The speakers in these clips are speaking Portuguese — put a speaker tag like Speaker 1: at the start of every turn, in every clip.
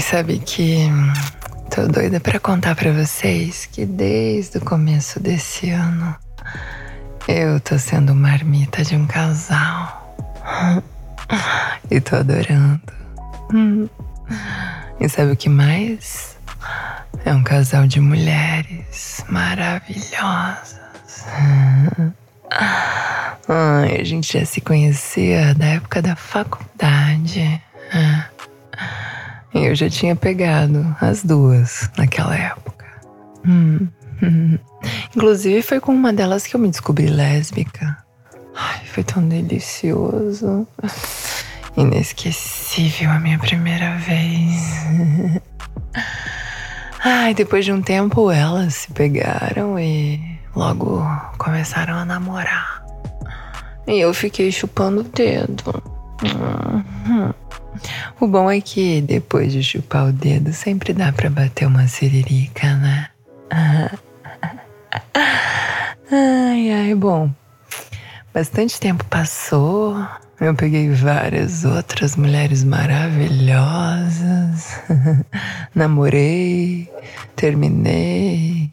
Speaker 1: Ai, sabe que tô doida para contar para vocês que desde o começo desse ano eu tô sendo marmita de um casal. E tô adorando. E sabe o que mais? É um casal de mulheres maravilhosas. Ai, a gente já se conhecia da época da faculdade. Eu já tinha pegado as duas naquela época. Hum. Inclusive foi com uma delas que eu me descobri lésbica. Ai, foi tão delicioso. Inesquecível a minha primeira vez. Ai, depois de um tempo elas se pegaram e logo começaram a namorar. E eu fiquei chupando o dedo. Uhum. O bom é que depois de chupar o dedo sempre dá para bater uma siririca, né? Ai, ai, bom. Bastante tempo passou. Eu peguei várias outras mulheres maravilhosas. Namorei, terminei.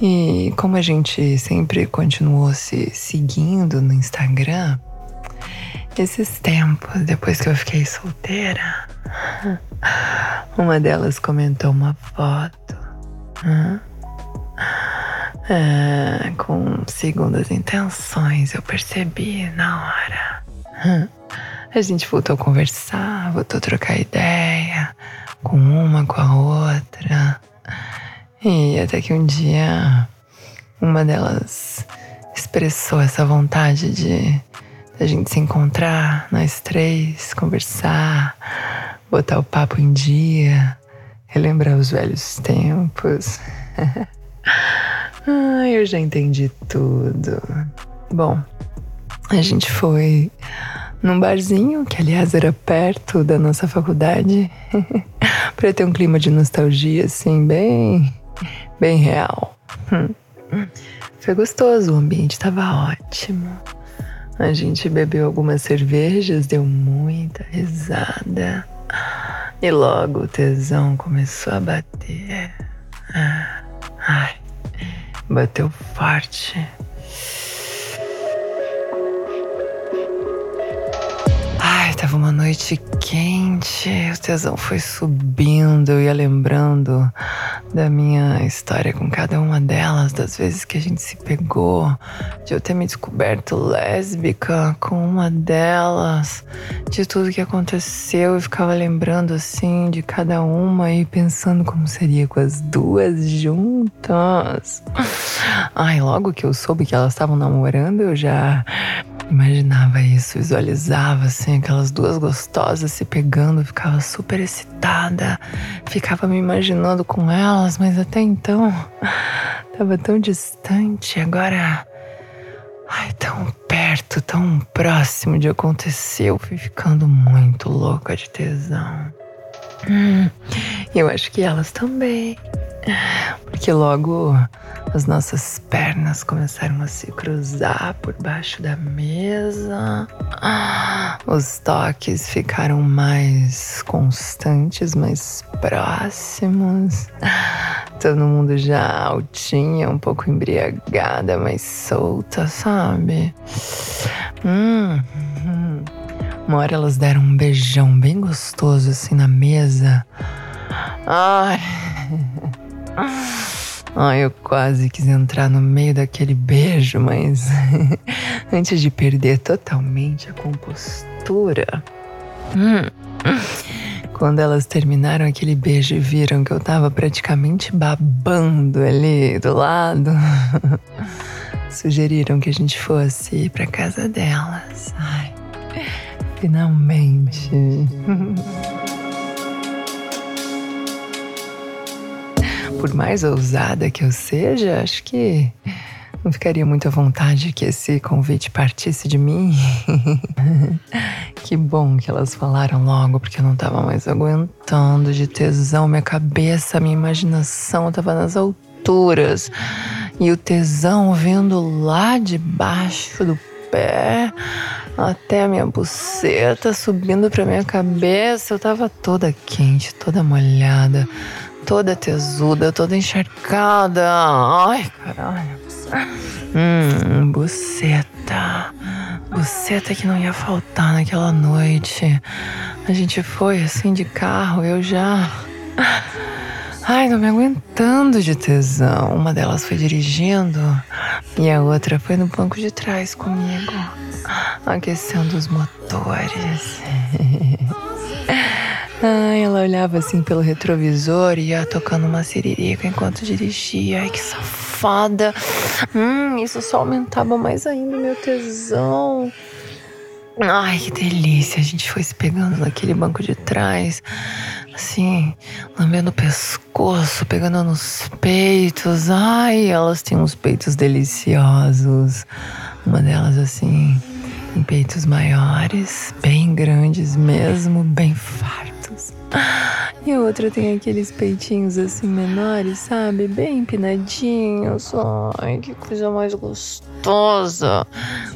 Speaker 1: E como a gente sempre continuou se seguindo no Instagram, esses tempos, depois que eu fiquei solteira, uma delas comentou uma foto é, com segundas intenções, eu percebi na hora. A gente voltou a conversar, voltou a trocar ideia com uma, com a outra. E até que um dia uma delas expressou essa vontade de a gente se encontrar, nós três, conversar, botar o papo em dia, relembrar os velhos tempos. ah, eu já entendi tudo. Bom, a gente foi num barzinho, que aliás era perto da nossa faculdade, para ter um clima de nostalgia, assim, bem, bem real. Foi gostoso, o ambiente estava ótimo. A gente bebeu algumas cervejas, deu muita risada. E logo o tesão começou a bater. Ai, bateu forte. Tava uma noite quente, o tesão foi subindo, eu ia lembrando da minha história com cada uma delas, das vezes que a gente se pegou, de eu ter me descoberto lésbica com uma delas, de tudo que aconteceu, eu ficava lembrando assim de cada uma e pensando como seria com as duas juntas. Ai, logo que eu soube que elas estavam namorando, eu já Imaginava isso, visualizava assim aquelas duas gostosas se pegando, ficava super excitada, ficava me imaginando com elas, mas até então tava tão distante, agora ai, tão perto, tão próximo de acontecer, eu fui ficando muito louca de tesão. Hum, eu acho que elas também. Porque logo as nossas pernas começaram a se cruzar por baixo da mesa. Os toques ficaram mais constantes, mais próximos. Todo mundo já altinha, um pouco embriagada, mais solta, sabe? Hum, hum. Uma hora elas deram um beijão bem gostoso assim na mesa. Ai. Ai, eu quase quis entrar no meio daquele beijo, mas antes de perder totalmente a compostura. Hum, quando elas terminaram aquele beijo e viram que eu tava praticamente babando ali do lado, sugeriram que a gente fosse para casa delas. Ai, finalmente. por mais ousada que eu seja, acho que não ficaria muito à vontade que esse convite partisse de mim. que bom que elas falaram logo, porque eu não tava mais aguentando de tesão. Minha cabeça, minha imaginação tava nas alturas. E o tesão vendo lá de baixo do pé até a minha buceta subindo pra minha cabeça. Eu tava toda quente, toda molhada, toda tesuda, toda encharcada. Ai, caralho. Hum, buceta. Buceta que não ia faltar naquela noite. A gente foi assim de carro, eu já. Ai, não me aguentando de tesão. Uma delas foi dirigindo e a outra foi no banco de trás comigo, aquecendo os motores. Ai, ela olhava assim pelo retrovisor e ia tocando uma siririca enquanto dirigia. Ai, que safada. Hum, isso só aumentava mais ainda meu tesão. Ai, que delícia. A gente foi se pegando naquele banco de trás, assim, lambendo o pescoço, pegando nos peitos. Ai, elas têm uns peitos deliciosos. Uma delas, assim, em peitos maiores, bem grandes mesmo, bem fartos. E a outra tem aqueles peitinhos assim menores, sabe? Bem empinadinhos. Ai, que coisa mais gostosa.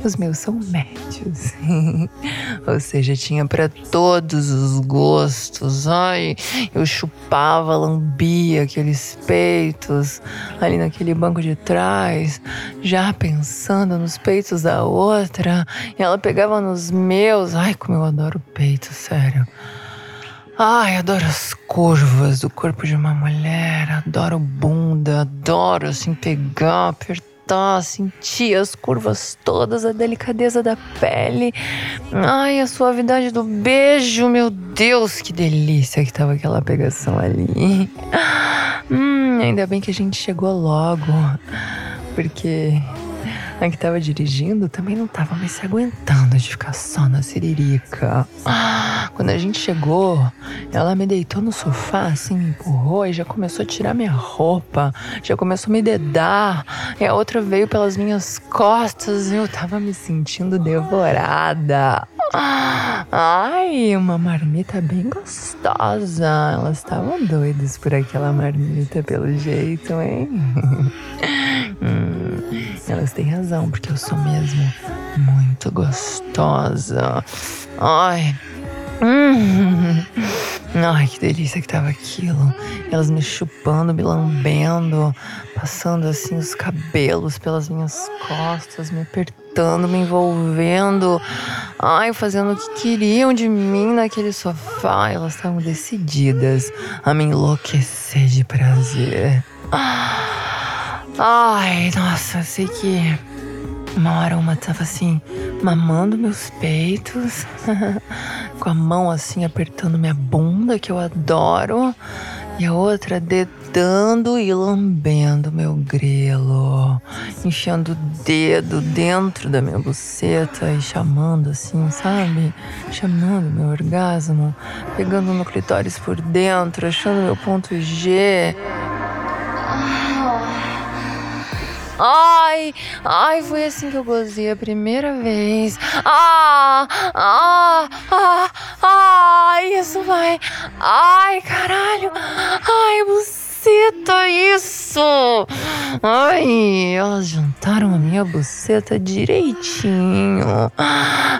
Speaker 1: Os meus são médios. Ou seja, tinha para todos os gostos. Ai, eu chupava, lambia aqueles peitos ali naquele banco de trás, já pensando nos peitos da outra. E ela pegava nos meus. Ai, como eu adoro peito, sério. Ai, adoro as curvas do corpo de uma mulher, adoro bunda, adoro assim pegar, apertar, sentir as curvas todas, a delicadeza da pele. Ai, a suavidade do beijo, meu Deus, que delícia que tava aquela pegação ali. Hum, ainda bem que a gente chegou logo, porque a que tava dirigindo também não tava mais se aguentando de ficar só na siririca. Quando a gente chegou, ela me deitou no sofá, assim, me empurrou e já começou a tirar minha roupa, já começou a me dedar. E a outra veio pelas minhas costas e eu tava me sentindo devorada. Ai, uma marmita bem gostosa. Elas estavam doidas por aquela marmita, pelo jeito, hein? elas têm razão, porque eu sou mesmo muito gostosa. Ai. Hum. Ai, que delícia que tava aquilo. Elas me chupando, me lambendo, passando assim os cabelos pelas minhas costas, me apertando, me envolvendo. Ai, fazendo o que queriam de mim naquele sofá. Elas estavam decididas a me enlouquecer de prazer. Ai, nossa, eu sei que uma hora uma tava assim, mamando meus peitos, com a mão assim apertando minha bunda, que eu adoro, e a outra dedando e lambendo meu grelo, enfiando o dedo dentro da minha buceta e chamando assim, sabe? Chamando meu orgasmo, pegando no clitóris por dentro, achando meu ponto G. Ai, ai, foi assim que eu gozei a primeira vez. Ah, ah, ah, ai, isso vai. Ai, caralho. Ai, buceta, isso. Ai, elas juntaram a minha buceta direitinho.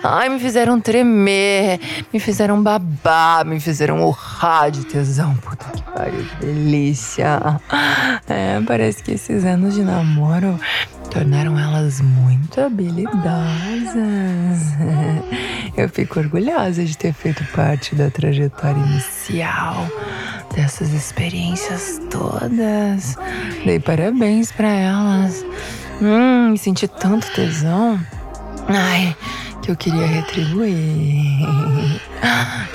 Speaker 1: Ai, me fizeram tremer, me fizeram babar, me fizeram urrar de tesão. Puta que pariu, que delícia. É, parece que esses anos de namoro tornaram elas muito habilidosas. Eu fico orgulhosa de ter feito parte da trajetória inicial dessas experiências todas. Dei parabéns para elas. Hum, senti tanto tesão. Ai, que eu queria retribuir.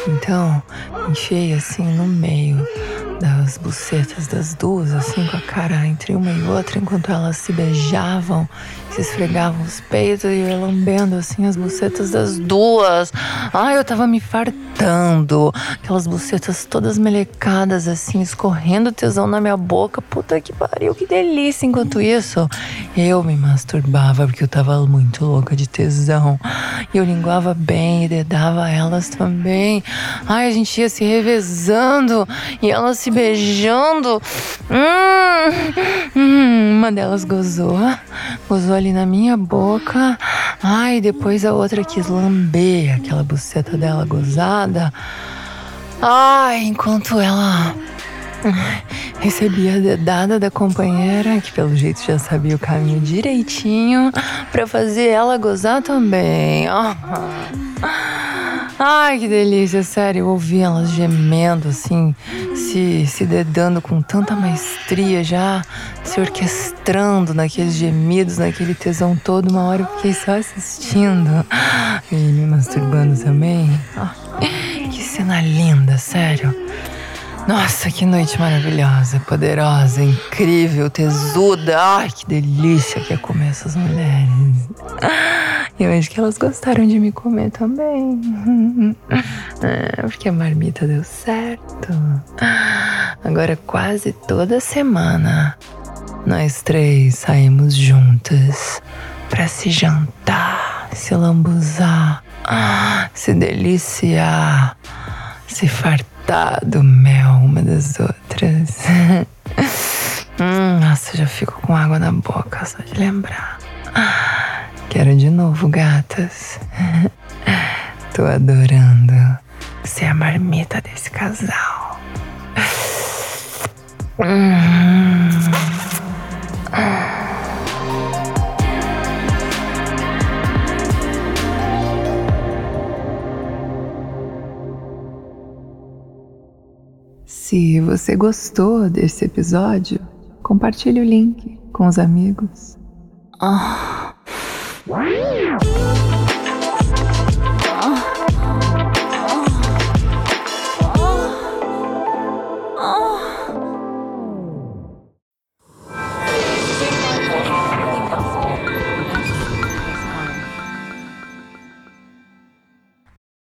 Speaker 1: Então, enchei assim no meio das bucetas das duas, assim, com a cara entre uma e outra, enquanto elas se beijavam, se esfregavam os peitos e lambendo, assim, as bucetas das duas. Ai, eu tava me fartando gritando, aquelas bucetas todas melecadas, assim, escorrendo tesão na minha boca. Puta que pariu, que delícia. Enquanto isso, eu me masturbava porque eu tava muito louca de tesão. E eu linguava bem e dedava elas também. Ai, a gente ia se revezando e elas se beijando. Hum, hum, uma delas gozou, gozou ali na minha boca. Ai, depois a outra quis lamber aquela buceta dela gozada. Ai, enquanto ela recebia a dedada da companheira, que pelo jeito já sabia o caminho direitinho, para fazer ela gozar também. Ai, que delícia, sério. Eu ouvi elas gemendo, assim, se, se dedando com tanta maestria, já se orquestrando naqueles gemidos, naquele tesão todo. Uma hora eu fiquei só assistindo e me masturbando também. que cena linda, sério. Nossa, que noite maravilhosa, poderosa, incrível, tesuda. Ai, que delícia que é comer essas mulheres. Eu acho que elas gostaram de me comer também. É, porque a marmita deu certo. Agora, quase toda semana, nós três saímos juntas para se jantar, se lambuzar, se deliciar, se fartar do mel uma das outras. hum, nossa, já fico com água na boca só de lembrar. Quero de novo, gatas. Tô adorando ser a marmita desse casal. Se você gostou desse episódio, compartilhe o link com os amigos. Oh. Wow.